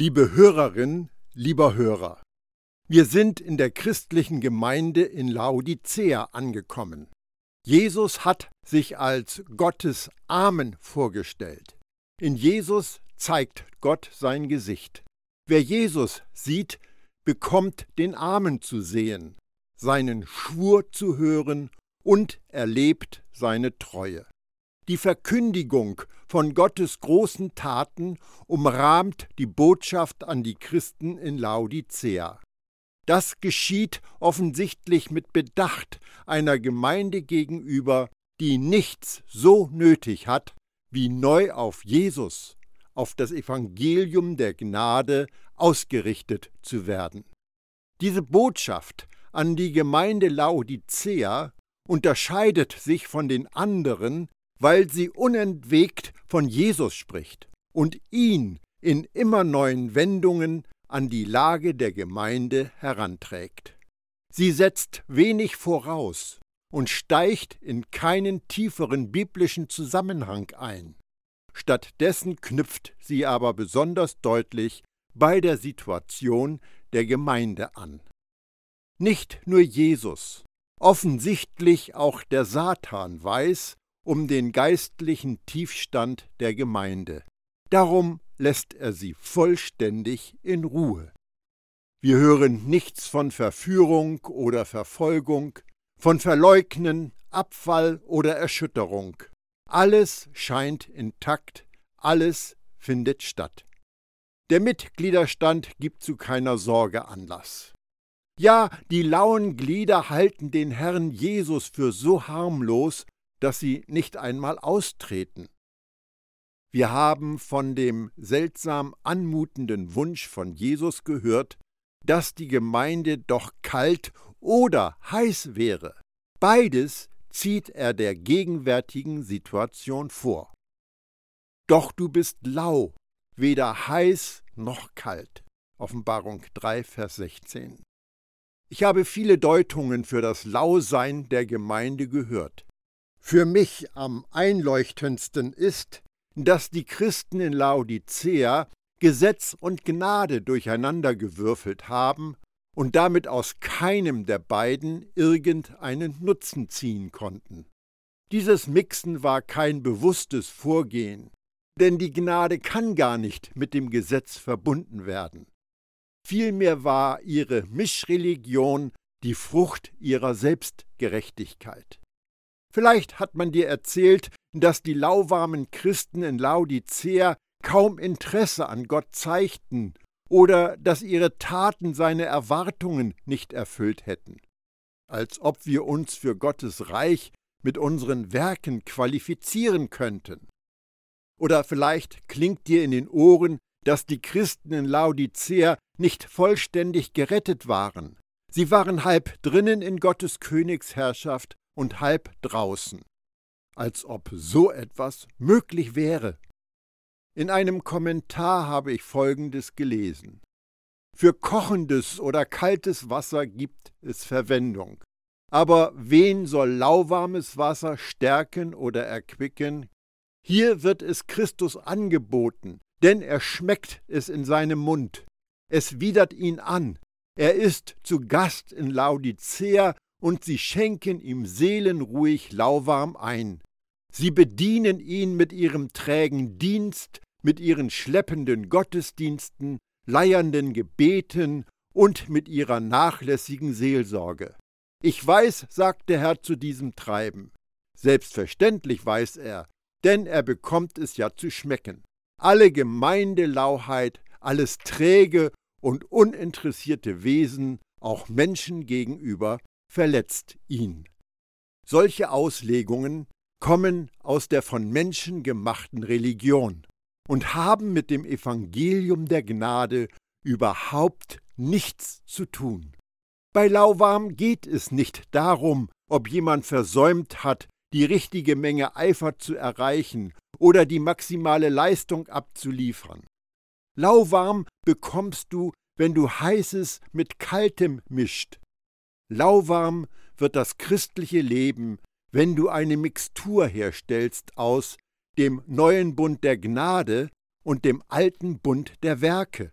Liebe Hörerin, lieber Hörer, wir sind in der christlichen Gemeinde in Laodicea angekommen. Jesus hat sich als Gottes Amen vorgestellt. In Jesus zeigt Gott sein Gesicht. Wer Jesus sieht, bekommt den Amen zu sehen, seinen Schwur zu hören und erlebt seine Treue. Die Verkündigung von Gottes großen Taten umrahmt die Botschaft an die Christen in Laodicea. Das geschieht offensichtlich mit Bedacht einer Gemeinde gegenüber, die nichts so nötig hat, wie neu auf Jesus, auf das Evangelium der Gnade ausgerichtet zu werden. Diese Botschaft an die Gemeinde Laodicea unterscheidet sich von den anderen weil sie unentwegt von Jesus spricht und ihn in immer neuen Wendungen an die Lage der Gemeinde heranträgt. Sie setzt wenig voraus und steigt in keinen tieferen biblischen Zusammenhang ein. Stattdessen knüpft sie aber besonders deutlich bei der Situation der Gemeinde an. Nicht nur Jesus, offensichtlich auch der Satan weiß, um den geistlichen Tiefstand der Gemeinde. Darum lässt er sie vollständig in Ruhe. Wir hören nichts von Verführung oder Verfolgung, von Verleugnen, Abfall oder Erschütterung. Alles scheint intakt, alles findet statt. Der Mitgliederstand gibt zu keiner Sorge Anlass. Ja, die lauen Glieder halten den Herrn Jesus für so harmlos, dass sie nicht einmal austreten. Wir haben von dem seltsam anmutenden Wunsch von Jesus gehört, dass die Gemeinde doch kalt oder heiß wäre. Beides zieht er der gegenwärtigen Situation vor. Doch du bist lau, weder heiß noch kalt. Offenbarung 3, Vers 16. Ich habe viele Deutungen für das Lausein der Gemeinde gehört. Für mich am einleuchtendsten ist, dass die Christen in Laodicea Gesetz und Gnade durcheinandergewürfelt haben und damit aus keinem der beiden irgendeinen Nutzen ziehen konnten. Dieses Mixen war kein bewusstes Vorgehen, denn die Gnade kann gar nicht mit dem Gesetz verbunden werden. Vielmehr war ihre Mischreligion die Frucht ihrer Selbstgerechtigkeit. Vielleicht hat man dir erzählt, dass die lauwarmen Christen in Laodicea kaum Interesse an Gott zeigten oder dass ihre Taten seine Erwartungen nicht erfüllt hätten. Als ob wir uns für Gottes Reich mit unseren Werken qualifizieren könnten. Oder vielleicht klingt dir in den Ohren, dass die Christen in Laodicea nicht vollständig gerettet waren. Sie waren halb drinnen in Gottes Königsherrschaft und halb draußen. Als ob so etwas möglich wäre. In einem Kommentar habe ich Folgendes gelesen. Für kochendes oder kaltes Wasser gibt es Verwendung. Aber wen soll lauwarmes Wasser stärken oder erquicken? Hier wird es Christus angeboten, denn er schmeckt es in seinem Mund. Es widert ihn an. Er ist zu Gast in Laodicea und sie schenken ihm seelenruhig lauwarm ein. Sie bedienen ihn mit ihrem trägen Dienst, mit ihren schleppenden Gottesdiensten, leiernden Gebeten und mit ihrer nachlässigen Seelsorge. Ich weiß, sagt der Herr zu diesem Treiben. Selbstverständlich weiß er, denn er bekommt es ja zu schmecken. Alle Gemeindelauheit, alles träge und uninteressierte Wesen, auch Menschen gegenüber, verletzt ihn. Solche Auslegungen kommen aus der von Menschen gemachten Religion und haben mit dem Evangelium der Gnade überhaupt nichts zu tun. Bei Lauwarm geht es nicht darum, ob jemand versäumt hat, die richtige Menge Eifer zu erreichen oder die maximale Leistung abzuliefern. Lauwarm bekommst du, wenn du heißes mit kaltem mischt, Lauwarm wird das christliche Leben, wenn du eine Mixtur herstellst aus dem neuen Bund der Gnade und dem alten Bund der Werke,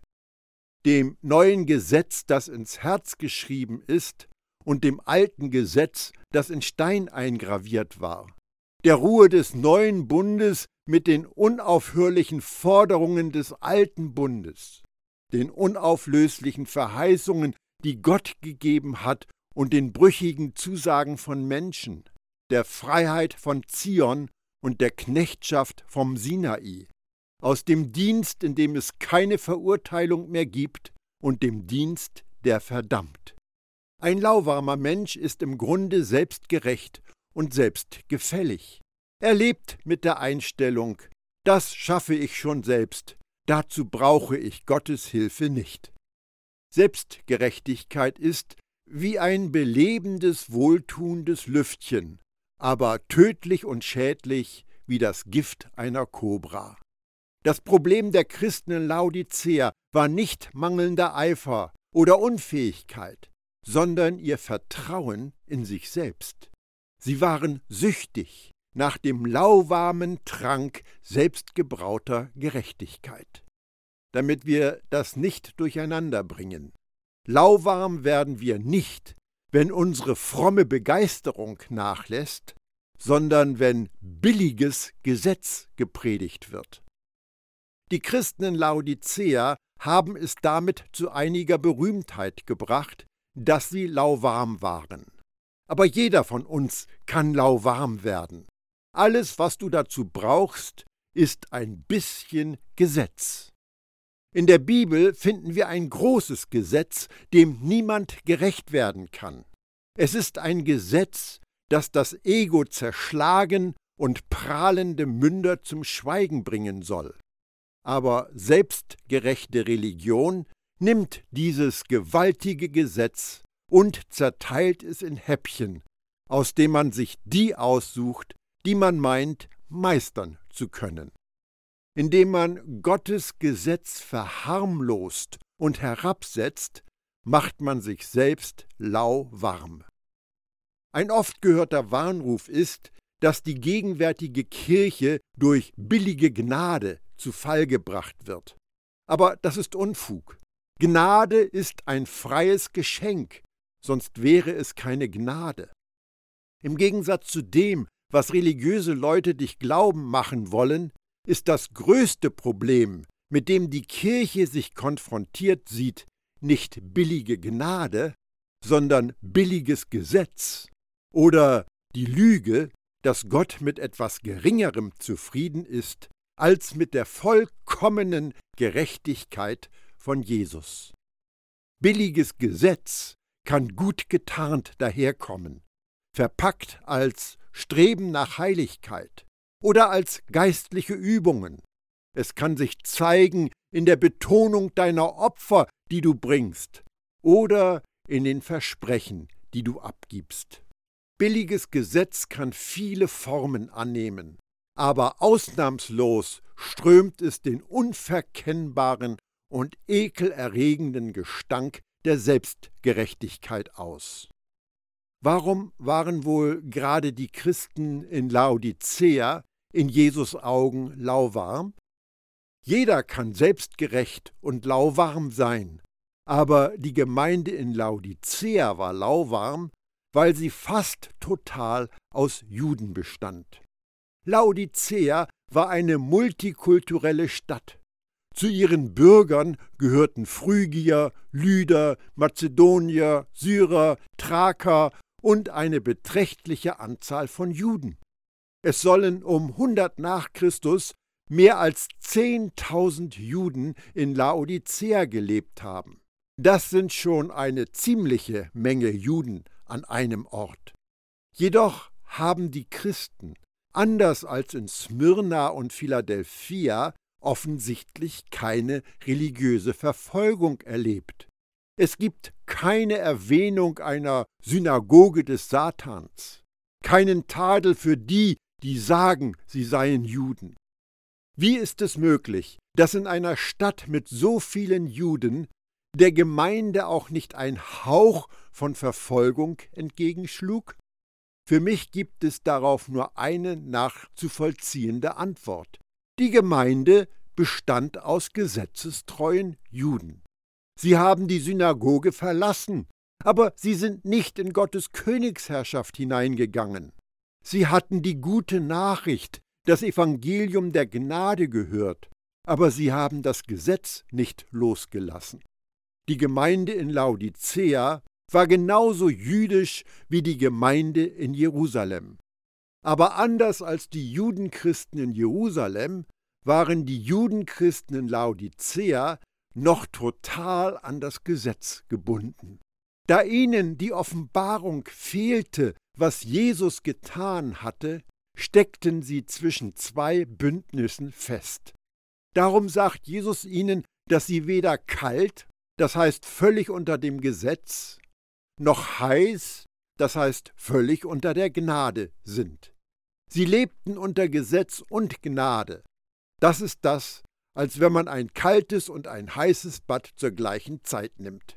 dem neuen Gesetz, das ins Herz geschrieben ist, und dem alten Gesetz, das in Stein eingraviert war, der Ruhe des neuen Bundes mit den unaufhörlichen Forderungen des alten Bundes, den unauflöslichen Verheißungen, die Gott gegeben hat, und den brüchigen Zusagen von Menschen, der Freiheit von Zion und der Knechtschaft vom Sinai, aus dem Dienst, in dem es keine Verurteilung mehr gibt, und dem Dienst, der verdammt. Ein lauwarmer Mensch ist im Grunde selbstgerecht und selbstgefällig. Er lebt mit der Einstellung, das schaffe ich schon selbst, dazu brauche ich Gottes Hilfe nicht. Selbstgerechtigkeit ist wie ein belebendes, wohltuendes Lüftchen, aber tödlich und schädlich wie das Gift einer Kobra. Das Problem der Christen in Laodicea war nicht mangelnder Eifer oder Unfähigkeit, sondern ihr Vertrauen in sich selbst. Sie waren süchtig nach dem lauwarmen Trank selbstgebrauter Gerechtigkeit. Damit wir das nicht durcheinander bringen. Lauwarm werden wir nicht, wenn unsere fromme Begeisterung nachlässt, sondern wenn billiges Gesetz gepredigt wird. Die Christen in Laodicea haben es damit zu einiger Berühmtheit gebracht, dass sie lauwarm waren. Aber jeder von uns kann lauwarm werden. Alles, was du dazu brauchst, ist ein bisschen Gesetz. In der Bibel finden wir ein großes Gesetz, dem niemand gerecht werden kann. Es ist ein Gesetz, das das Ego zerschlagen und prahlende Münder zum Schweigen bringen soll. Aber selbstgerechte Religion nimmt dieses gewaltige Gesetz und zerteilt es in Häppchen, aus dem man sich die aussucht, die man meint meistern zu können. Indem man Gottes Gesetz verharmlost und herabsetzt, macht man sich selbst lauwarm. Ein oft gehörter Warnruf ist, dass die gegenwärtige Kirche durch billige Gnade zu Fall gebracht wird. Aber das ist Unfug. Gnade ist ein freies Geschenk, sonst wäre es keine Gnade. Im Gegensatz zu dem, was religiöse Leute dich glauben machen wollen, ist das größte Problem, mit dem die Kirche sich konfrontiert sieht, nicht billige Gnade, sondern billiges Gesetz oder die Lüge, dass Gott mit etwas Geringerem zufrieden ist als mit der vollkommenen Gerechtigkeit von Jesus. Billiges Gesetz kann gut getarnt daherkommen, verpackt als Streben nach Heiligkeit oder als geistliche Übungen. Es kann sich zeigen in der Betonung deiner Opfer, die du bringst, oder in den Versprechen, die du abgibst. Billiges Gesetz kann viele Formen annehmen, aber ausnahmslos strömt es den unverkennbaren und ekelerregenden Gestank der Selbstgerechtigkeit aus. Warum waren wohl gerade die Christen in Laodicea in Jesus Augen lauwarm? Jeder kann selbstgerecht und lauwarm sein, aber die Gemeinde in Laodicea war lauwarm, weil sie fast total aus Juden bestand. Laodicea war eine multikulturelle Stadt. Zu ihren Bürgern gehörten Phrygier, Lyder, Mazedonier, Syrer, Thraker und eine beträchtliche Anzahl von Juden. Es sollen um 100 nach Christus mehr als 10.000 Juden in Laodicea gelebt haben. Das sind schon eine ziemliche Menge Juden an einem Ort. Jedoch haben die Christen, anders als in Smyrna und Philadelphia, offensichtlich keine religiöse Verfolgung erlebt. Es gibt keine Erwähnung einer Synagoge des Satans, keinen Tadel für die, die sagen, sie seien Juden. Wie ist es möglich, dass in einer Stadt mit so vielen Juden der Gemeinde auch nicht ein Hauch von Verfolgung entgegenschlug? Für mich gibt es darauf nur eine nachzuvollziehende Antwort. Die Gemeinde bestand aus gesetzestreuen Juden. Sie haben die Synagoge verlassen, aber sie sind nicht in Gottes Königsherrschaft hineingegangen. Sie hatten die gute Nachricht, das Evangelium der Gnade gehört, aber sie haben das Gesetz nicht losgelassen. Die Gemeinde in Laodicea war genauso jüdisch wie die Gemeinde in Jerusalem. Aber anders als die Judenchristen in Jerusalem waren die Judenchristen in Laodicea noch total an das Gesetz gebunden. Da ihnen die Offenbarung fehlte, was Jesus getan hatte, steckten sie zwischen zwei Bündnissen fest. Darum sagt Jesus ihnen, dass sie weder kalt, das heißt völlig unter dem Gesetz, noch heiß, das heißt völlig unter der Gnade sind. Sie lebten unter Gesetz und Gnade. Das ist das, als wenn man ein kaltes und ein heißes Bad zur gleichen Zeit nimmt.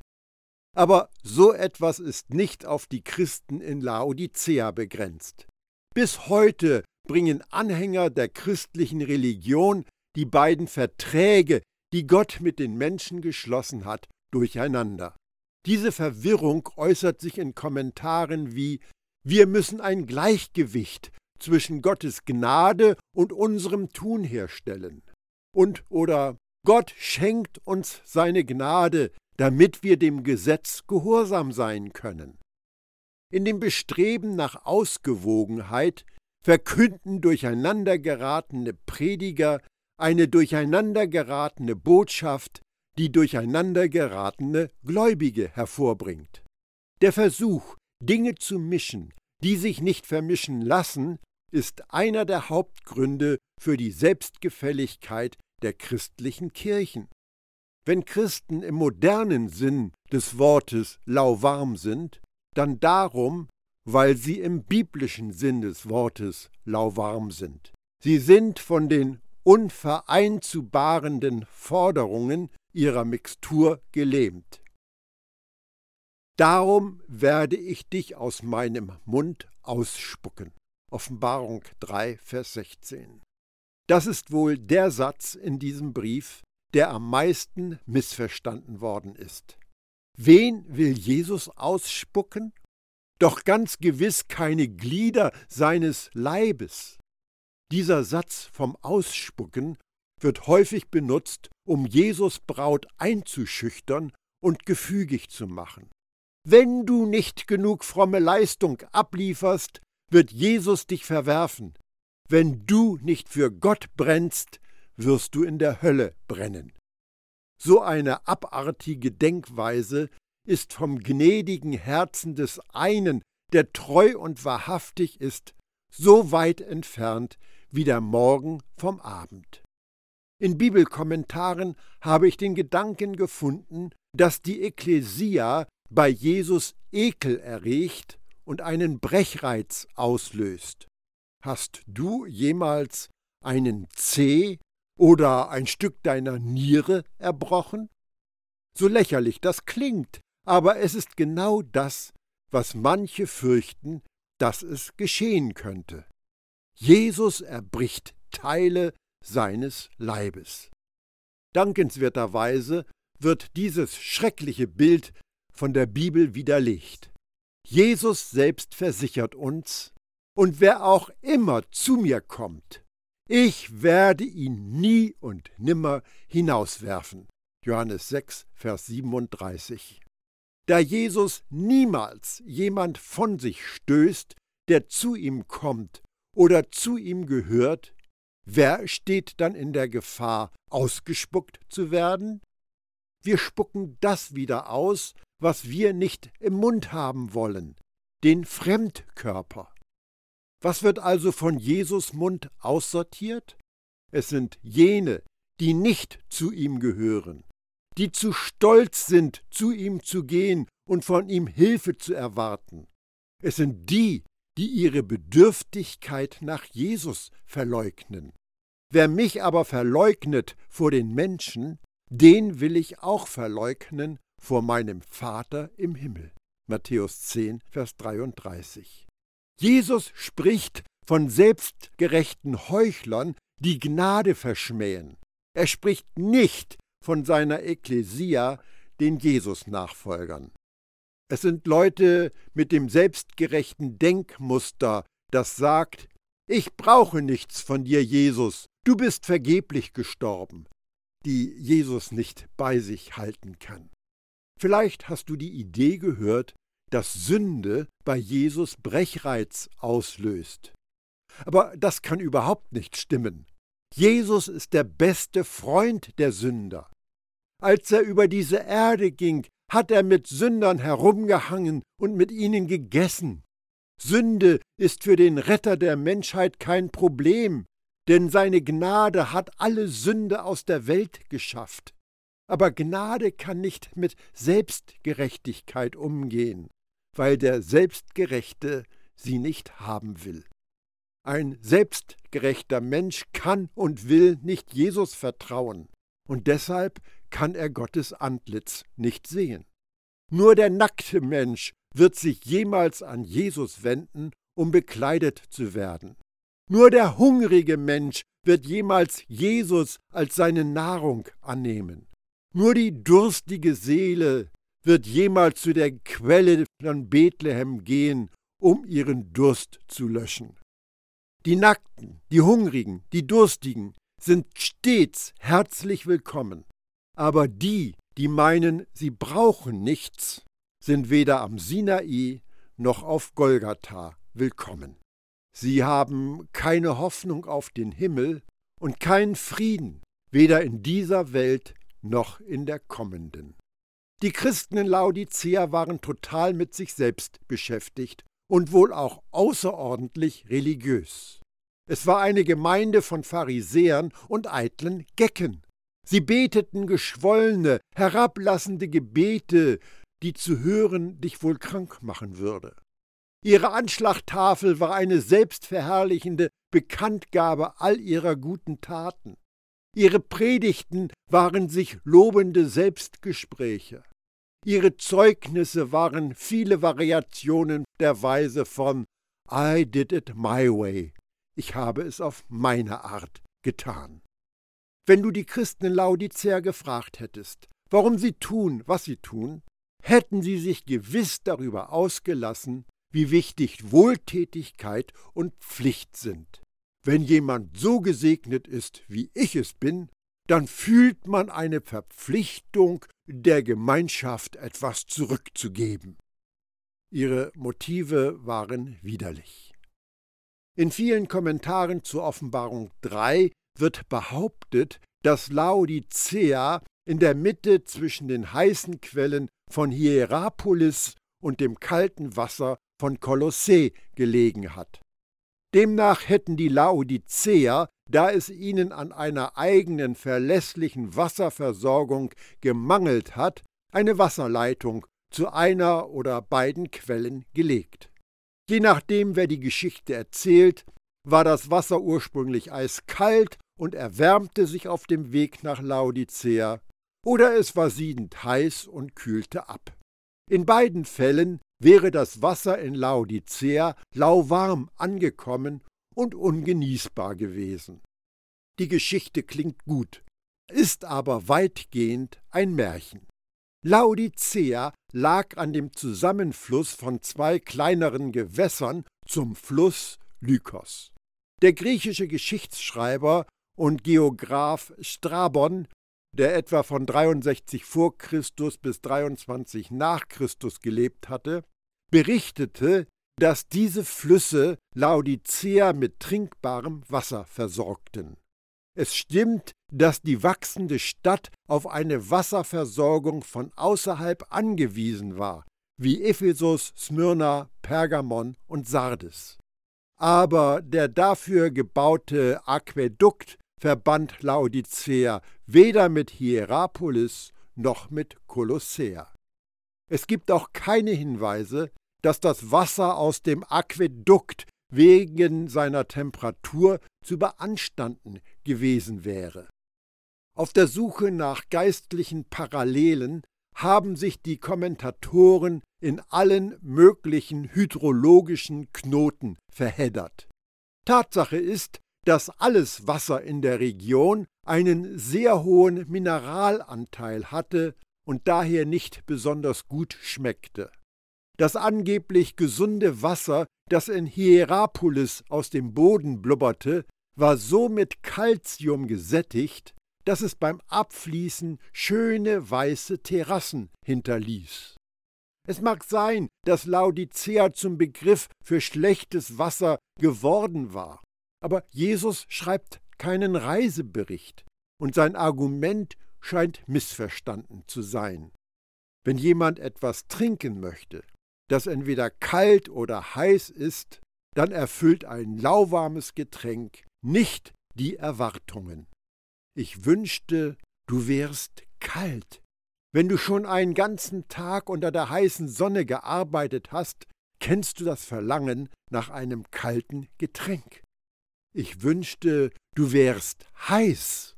Aber so etwas ist nicht auf die Christen in Laodicea begrenzt. Bis heute bringen Anhänger der christlichen Religion die beiden Verträge, die Gott mit den Menschen geschlossen hat, durcheinander. Diese Verwirrung äußert sich in Kommentaren wie Wir müssen ein Gleichgewicht zwischen Gottes Gnade und unserem Tun herstellen. Und oder Gott schenkt uns seine Gnade, damit wir dem Gesetz gehorsam sein können. In dem Bestreben nach Ausgewogenheit verkünden durcheinandergeratene Prediger eine durcheinandergeratene Botschaft, die durcheinandergeratene Gläubige hervorbringt. Der Versuch, Dinge zu mischen, die sich nicht vermischen lassen, ist einer der Hauptgründe für die Selbstgefälligkeit der christlichen Kirchen. Wenn Christen im modernen Sinn des Wortes lauwarm sind, dann darum, weil sie im biblischen Sinn des Wortes lauwarm sind. Sie sind von den unvereinzubarenden Forderungen ihrer Mixtur gelähmt. Darum werde ich dich aus meinem Mund ausspucken. Offenbarung 3, Vers 16. Das ist wohl der Satz in diesem Brief, der am meisten missverstanden worden ist. Wen will Jesus ausspucken? Doch ganz gewiss keine Glieder seines Leibes. Dieser Satz vom Ausspucken wird häufig benutzt, um Jesus Braut einzuschüchtern und gefügig zu machen. Wenn du nicht genug fromme Leistung ablieferst, wird Jesus dich verwerfen. Wenn du nicht für Gott brennst, wirst du in der Hölle brennen. So eine abartige Denkweise ist vom gnädigen Herzen des einen, der treu und wahrhaftig ist, so weit entfernt wie der Morgen vom Abend. In Bibelkommentaren habe ich den Gedanken gefunden, dass die Ekklesia bei Jesus Ekel erregt und einen Brechreiz auslöst. Hast du jemals einen Zeh oder ein Stück deiner Niere erbrochen? So lächerlich das klingt, aber es ist genau das, was manche fürchten, dass es geschehen könnte. Jesus erbricht Teile seines Leibes. Dankenswerterweise wird dieses schreckliche Bild von der Bibel widerlegt. Jesus selbst versichert uns, und wer auch immer zu mir kommt, ich werde ihn nie und nimmer hinauswerfen. Johannes 6, Vers 37. Da Jesus niemals jemand von sich stößt, der zu ihm kommt oder zu ihm gehört, wer steht dann in der Gefahr, ausgespuckt zu werden? Wir spucken das wieder aus, was wir nicht im Mund haben wollen, den Fremdkörper. Was wird also von Jesus Mund aussortiert? Es sind jene, die nicht zu ihm gehören, die zu stolz sind, zu ihm zu gehen und von ihm Hilfe zu erwarten. Es sind die, die ihre Bedürftigkeit nach Jesus verleugnen. Wer mich aber verleugnet vor den Menschen, den will ich auch verleugnen vor meinem Vater im Himmel. Matthäus 10, Vers 33. Jesus spricht von selbstgerechten Heuchlern, die Gnade verschmähen. Er spricht nicht von seiner Ekklesia, den Jesus-Nachfolgern. Es sind Leute mit dem selbstgerechten Denkmuster, das sagt, ich brauche nichts von dir, Jesus, du bist vergeblich gestorben, die Jesus nicht bei sich halten kann. Vielleicht hast du die Idee gehört, dass Sünde bei Jesus Brechreiz auslöst. Aber das kann überhaupt nicht stimmen. Jesus ist der beste Freund der Sünder. Als er über diese Erde ging, hat er mit Sündern herumgehangen und mit ihnen gegessen. Sünde ist für den Retter der Menschheit kein Problem, denn seine Gnade hat alle Sünde aus der Welt geschafft. Aber Gnade kann nicht mit Selbstgerechtigkeit umgehen, weil der Selbstgerechte sie nicht haben will. Ein selbstgerechter Mensch kann und will nicht Jesus vertrauen, und deshalb kann er Gottes Antlitz nicht sehen. Nur der nackte Mensch wird sich jemals an Jesus wenden, um bekleidet zu werden. Nur der hungrige Mensch wird jemals Jesus als seine Nahrung annehmen. Nur die durstige Seele wird jemals zu der Quelle von Bethlehem gehen, um ihren Durst zu löschen. Die Nackten, die Hungrigen, die Durstigen sind stets herzlich willkommen. Aber die, die meinen, sie brauchen nichts, sind weder am Sinai noch auf Golgatha willkommen. Sie haben keine Hoffnung auf den Himmel und keinen Frieden, weder in dieser Welt noch in der kommenden. Die Christen in Laodicea waren total mit sich selbst beschäftigt und wohl auch außerordentlich religiös. Es war eine Gemeinde von Pharisäern und eitlen Gecken. Sie beteten geschwollene, herablassende Gebete, die zu hören dich wohl krank machen würde. Ihre Anschlagtafel war eine selbstverherrlichende Bekanntgabe all ihrer guten Taten. Ihre Predigten waren sich lobende Selbstgespräche. Ihre Zeugnisse waren viele Variationen der Weise von I did it my way. Ich habe es auf meine Art getan. Wenn du die Christen Laodicea gefragt hättest, warum sie tun, was sie tun, hätten sie sich gewiss darüber ausgelassen, wie wichtig Wohltätigkeit und Pflicht sind. Wenn jemand so gesegnet ist, wie ich es bin, dann fühlt man eine Verpflichtung, der Gemeinschaft etwas zurückzugeben. Ihre Motive waren widerlich. In vielen Kommentaren zur Offenbarung 3 wird behauptet, dass Laodicea in der Mitte zwischen den heißen Quellen von Hierapolis und dem kalten Wasser von Kolossä gelegen hat. Demnach hätten die Laodiceer, da es ihnen an einer eigenen verlässlichen Wasserversorgung gemangelt hat, eine Wasserleitung zu einer oder beiden Quellen gelegt. Je nachdem, wer die Geschichte erzählt, war das Wasser ursprünglich eiskalt und erwärmte sich auf dem Weg nach Laodicea, oder es war siedend heiß und kühlte ab. In beiden Fällen wäre das Wasser in Laodicea lauwarm angekommen und ungenießbar gewesen. Die Geschichte klingt gut, ist aber weitgehend ein Märchen. Laodicea lag an dem Zusammenfluss von zwei kleineren Gewässern zum Fluss Lykos. Der griechische Geschichtsschreiber und Geograph Strabon, der etwa von 63 vor Christus bis 23 nach Christus gelebt hatte, berichtete, dass diese Flüsse Laodicea mit trinkbarem Wasser versorgten. Es stimmt, dass die wachsende Stadt auf eine Wasserversorgung von außerhalb angewiesen war, wie Ephesus, Smyrna, Pergamon und Sardes. Aber der dafür gebaute Aquädukt verband Laodicea weder mit Hierapolis noch mit Kolossea. Es gibt auch keine Hinweise, dass das Wasser aus dem Aquädukt wegen seiner Temperatur zu beanstanden gewesen wäre. Auf der Suche nach geistlichen Parallelen haben sich die Kommentatoren in allen möglichen hydrologischen Knoten verheddert. Tatsache ist, dass alles Wasser in der Region einen sehr hohen Mineralanteil hatte und daher nicht besonders gut schmeckte. Das angeblich gesunde Wasser, das in Hierapolis aus dem Boden blubberte, war so mit Calcium gesättigt, dass es beim Abfließen schöne weiße Terrassen hinterließ. Es mag sein, dass Laodicea zum Begriff für schlechtes Wasser geworden war, aber Jesus schreibt keinen Reisebericht und sein Argument scheint missverstanden zu sein. Wenn jemand etwas trinken möchte, das entweder kalt oder heiß ist, dann erfüllt ein lauwarmes Getränk nicht die Erwartungen. Ich wünschte, du wärst kalt. Wenn du schon einen ganzen Tag unter der heißen Sonne gearbeitet hast, kennst du das Verlangen nach einem kalten Getränk. Ich wünschte, du wärst heiß.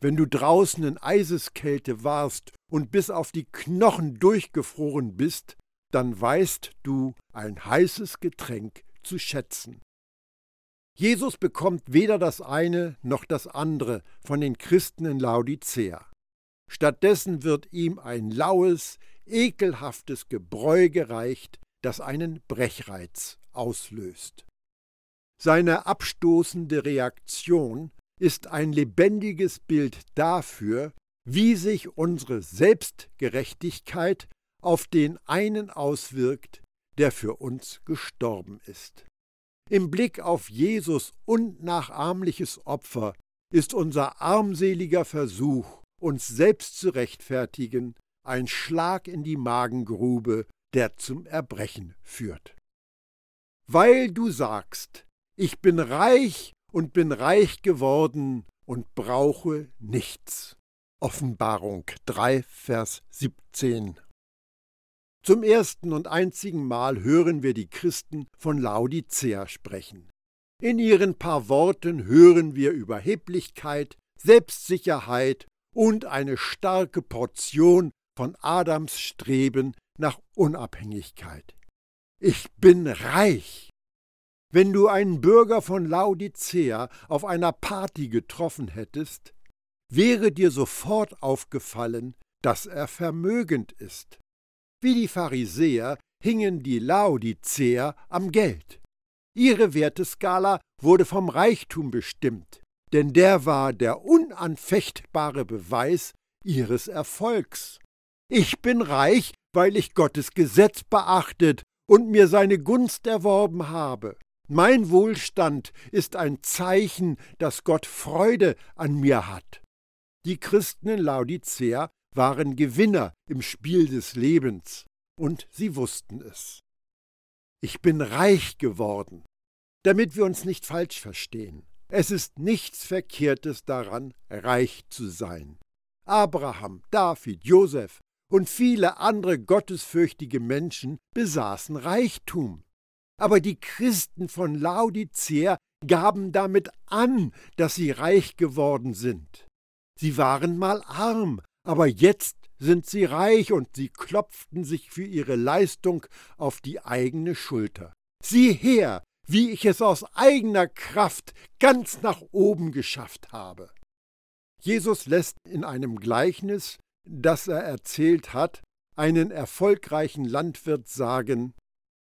Wenn du draußen in Eiseskälte warst und bis auf die Knochen durchgefroren bist, dann weißt du ein heißes Getränk zu schätzen. Jesus bekommt weder das eine noch das andere von den Christen in Laodicea. Stattdessen wird ihm ein laues, ekelhaftes Gebräu gereicht, das einen Brechreiz auslöst. Seine abstoßende Reaktion ist ein lebendiges Bild dafür, wie sich unsere Selbstgerechtigkeit auf den einen auswirkt, der für uns gestorben ist. Im Blick auf Jesus unnachahmliches Opfer ist unser armseliger Versuch, uns selbst zu rechtfertigen, ein Schlag in die Magengrube, der zum Erbrechen führt. Weil du sagst, ich bin reich und bin reich geworden und brauche nichts. Offenbarung 3, Vers 17. Zum ersten und einzigen Mal hören wir die Christen von Laodicea sprechen. In ihren paar Worten hören wir Überheblichkeit, Selbstsicherheit und eine starke Portion von Adams Streben nach Unabhängigkeit. Ich bin reich. Wenn du einen Bürger von Laodicea auf einer Party getroffen hättest, wäre dir sofort aufgefallen, dass er vermögend ist. Wie die Pharisäer hingen die Laodiceer am Geld. Ihre Werteskala wurde vom Reichtum bestimmt, denn der war der unanfechtbare Beweis ihres Erfolgs. Ich bin reich, weil ich Gottes Gesetz beachtet und mir seine Gunst erworben habe. Mein Wohlstand ist ein Zeichen, dass Gott Freude an mir hat. Die Christen in Laodicea waren Gewinner im Spiel des Lebens, und sie wussten es. Ich bin reich geworden, damit wir uns nicht falsch verstehen. Es ist nichts Verkehrtes daran, reich zu sein. Abraham, David, Josef und viele andere gottesfürchtige Menschen besaßen Reichtum. Aber die Christen von Laodicea gaben damit an, dass sie reich geworden sind. Sie waren mal arm, aber jetzt sind sie reich und sie klopften sich für ihre Leistung auf die eigene Schulter. Sieh her, wie ich es aus eigener Kraft ganz nach oben geschafft habe. Jesus lässt in einem Gleichnis, das er erzählt hat, einen erfolgreichen Landwirt sagen,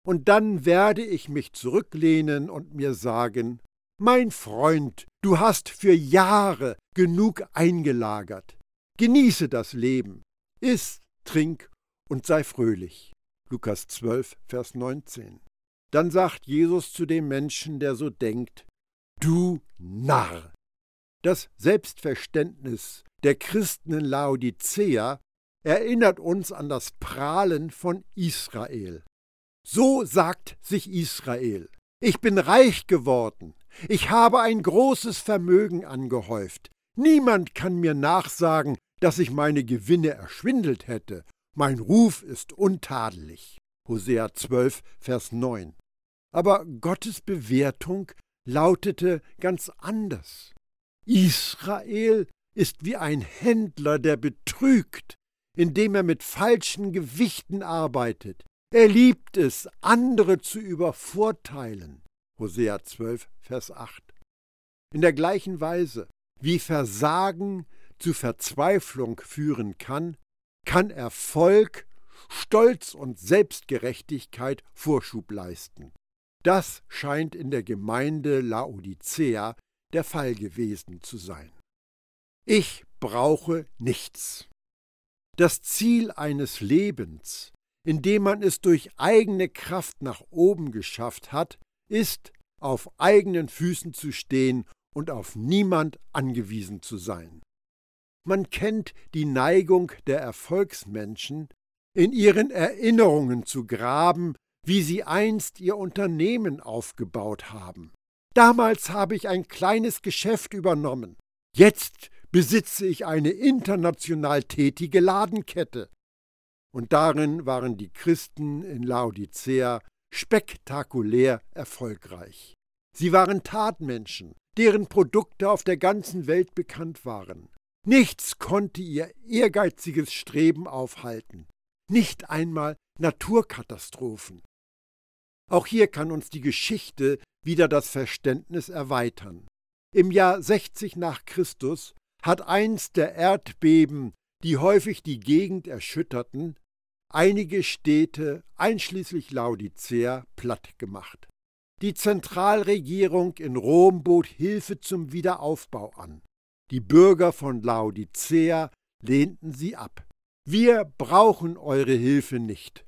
und dann werde ich mich zurücklehnen und mir sagen, mein Freund, du hast für Jahre genug eingelagert. Genieße das Leben. Iss, trink und sei fröhlich. Lukas 12, Vers 19. Dann sagt Jesus zu dem Menschen, der so denkt, Du Narr! Das Selbstverständnis der Christen in Laodicea erinnert uns an das Prahlen von Israel. So sagt sich Israel. Ich bin reich geworden. Ich habe ein großes Vermögen angehäuft. Niemand kann mir nachsagen, dass ich meine Gewinne erschwindelt hätte. Mein Ruf ist untadelig. Hosea 12, Vers 9. Aber Gottes Bewertung lautete ganz anders. Israel ist wie ein Händler, der betrügt, indem er mit falschen Gewichten arbeitet. Er liebt es, andere zu übervorteilen. Hosea 12, Vers 8. In der gleichen Weise, wie Versagen zu Verzweiflung führen kann, kann Erfolg, Stolz und Selbstgerechtigkeit Vorschub leisten. Das scheint in der Gemeinde Laodicea der Fall gewesen zu sein. Ich brauche nichts. Das Ziel eines Lebens, in dem man es durch eigene Kraft nach oben geschafft hat, ist, auf eigenen Füßen zu stehen und auf niemand angewiesen zu sein. Man kennt die Neigung der Erfolgsmenschen, in ihren Erinnerungen zu graben, wie sie einst ihr Unternehmen aufgebaut haben. Damals habe ich ein kleines Geschäft übernommen. Jetzt besitze ich eine international tätige Ladenkette. Und darin waren die Christen in Laodicea spektakulär erfolgreich. Sie waren Tatmenschen, deren Produkte auf der ganzen Welt bekannt waren. Nichts konnte ihr ehrgeiziges Streben aufhalten, nicht einmal Naturkatastrophen. Auch hier kann uns die Geschichte wieder das Verständnis erweitern. Im Jahr 60 nach Christus hat eins der Erdbeben, die häufig die Gegend erschütterten, einige Städte, einschließlich Laodicea, platt gemacht. Die Zentralregierung in Rom bot Hilfe zum Wiederaufbau an. Die Bürger von Laodicea lehnten sie ab. Wir brauchen eure Hilfe nicht.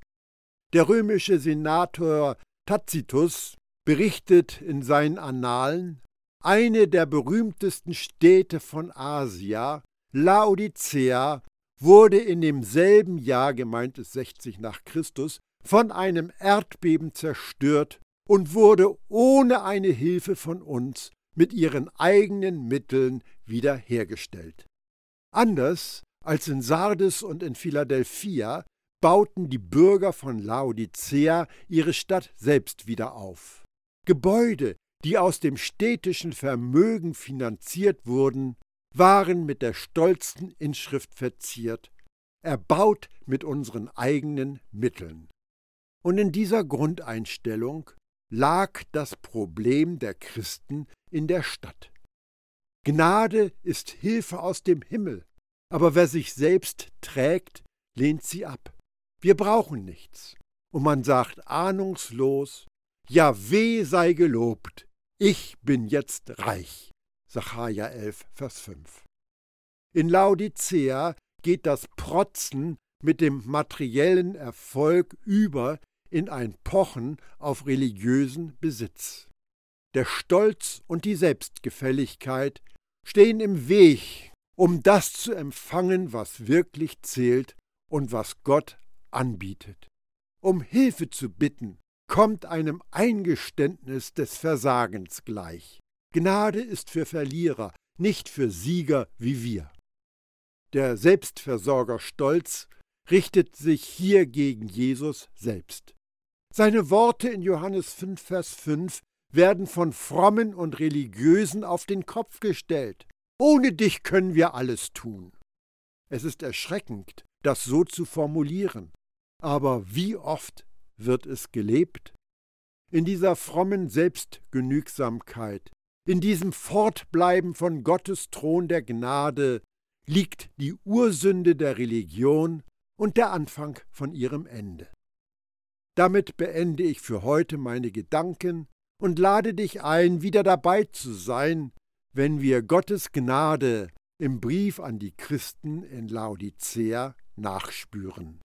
Der römische Senator Tacitus berichtet in seinen Annalen, eine der berühmtesten Städte von Asia, Laodicea, wurde in demselben Jahr, gemeint ist 60 nach Christus, von einem Erdbeben zerstört und wurde ohne eine Hilfe von uns mit ihren eigenen Mitteln wiederhergestellt. Anders als in Sardes und in Philadelphia bauten die Bürger von Laodicea ihre Stadt selbst wieder auf. Gebäude, die aus dem städtischen Vermögen finanziert wurden, waren mit der stolzen Inschrift verziert, erbaut mit unseren eigenen Mitteln. Und in dieser Grundeinstellung lag das Problem der Christen in der Stadt. Gnade ist Hilfe aus dem Himmel, aber wer sich selbst trägt, lehnt sie ab. Wir brauchen nichts. Und man sagt ahnungslos, ja weh sei gelobt, ich bin jetzt reich. Sacharja 11, Vers 5. In Laodicea geht das Protzen mit dem materiellen Erfolg über in ein Pochen auf religiösen Besitz. Der Stolz und die Selbstgefälligkeit stehen im Weg, um das zu empfangen, was wirklich zählt und was Gott anbietet. Um Hilfe zu bitten, kommt einem Eingeständnis des Versagens gleich. Gnade ist für Verlierer, nicht für Sieger wie wir. Der Selbstversorger Stolz richtet sich hier gegen Jesus selbst. Seine Worte in Johannes 5, Vers 5 werden von Frommen und Religiösen auf den Kopf gestellt. Ohne dich können wir alles tun. Es ist erschreckend, das so zu formulieren. Aber wie oft wird es gelebt? In dieser frommen Selbstgenügsamkeit, in diesem Fortbleiben von Gottes Thron der Gnade liegt die Ursünde der Religion und der Anfang von ihrem Ende. Damit beende ich für heute meine Gedanken und lade dich ein, wieder dabei zu sein, wenn wir Gottes Gnade im Brief an die Christen in Laodicea nachspüren.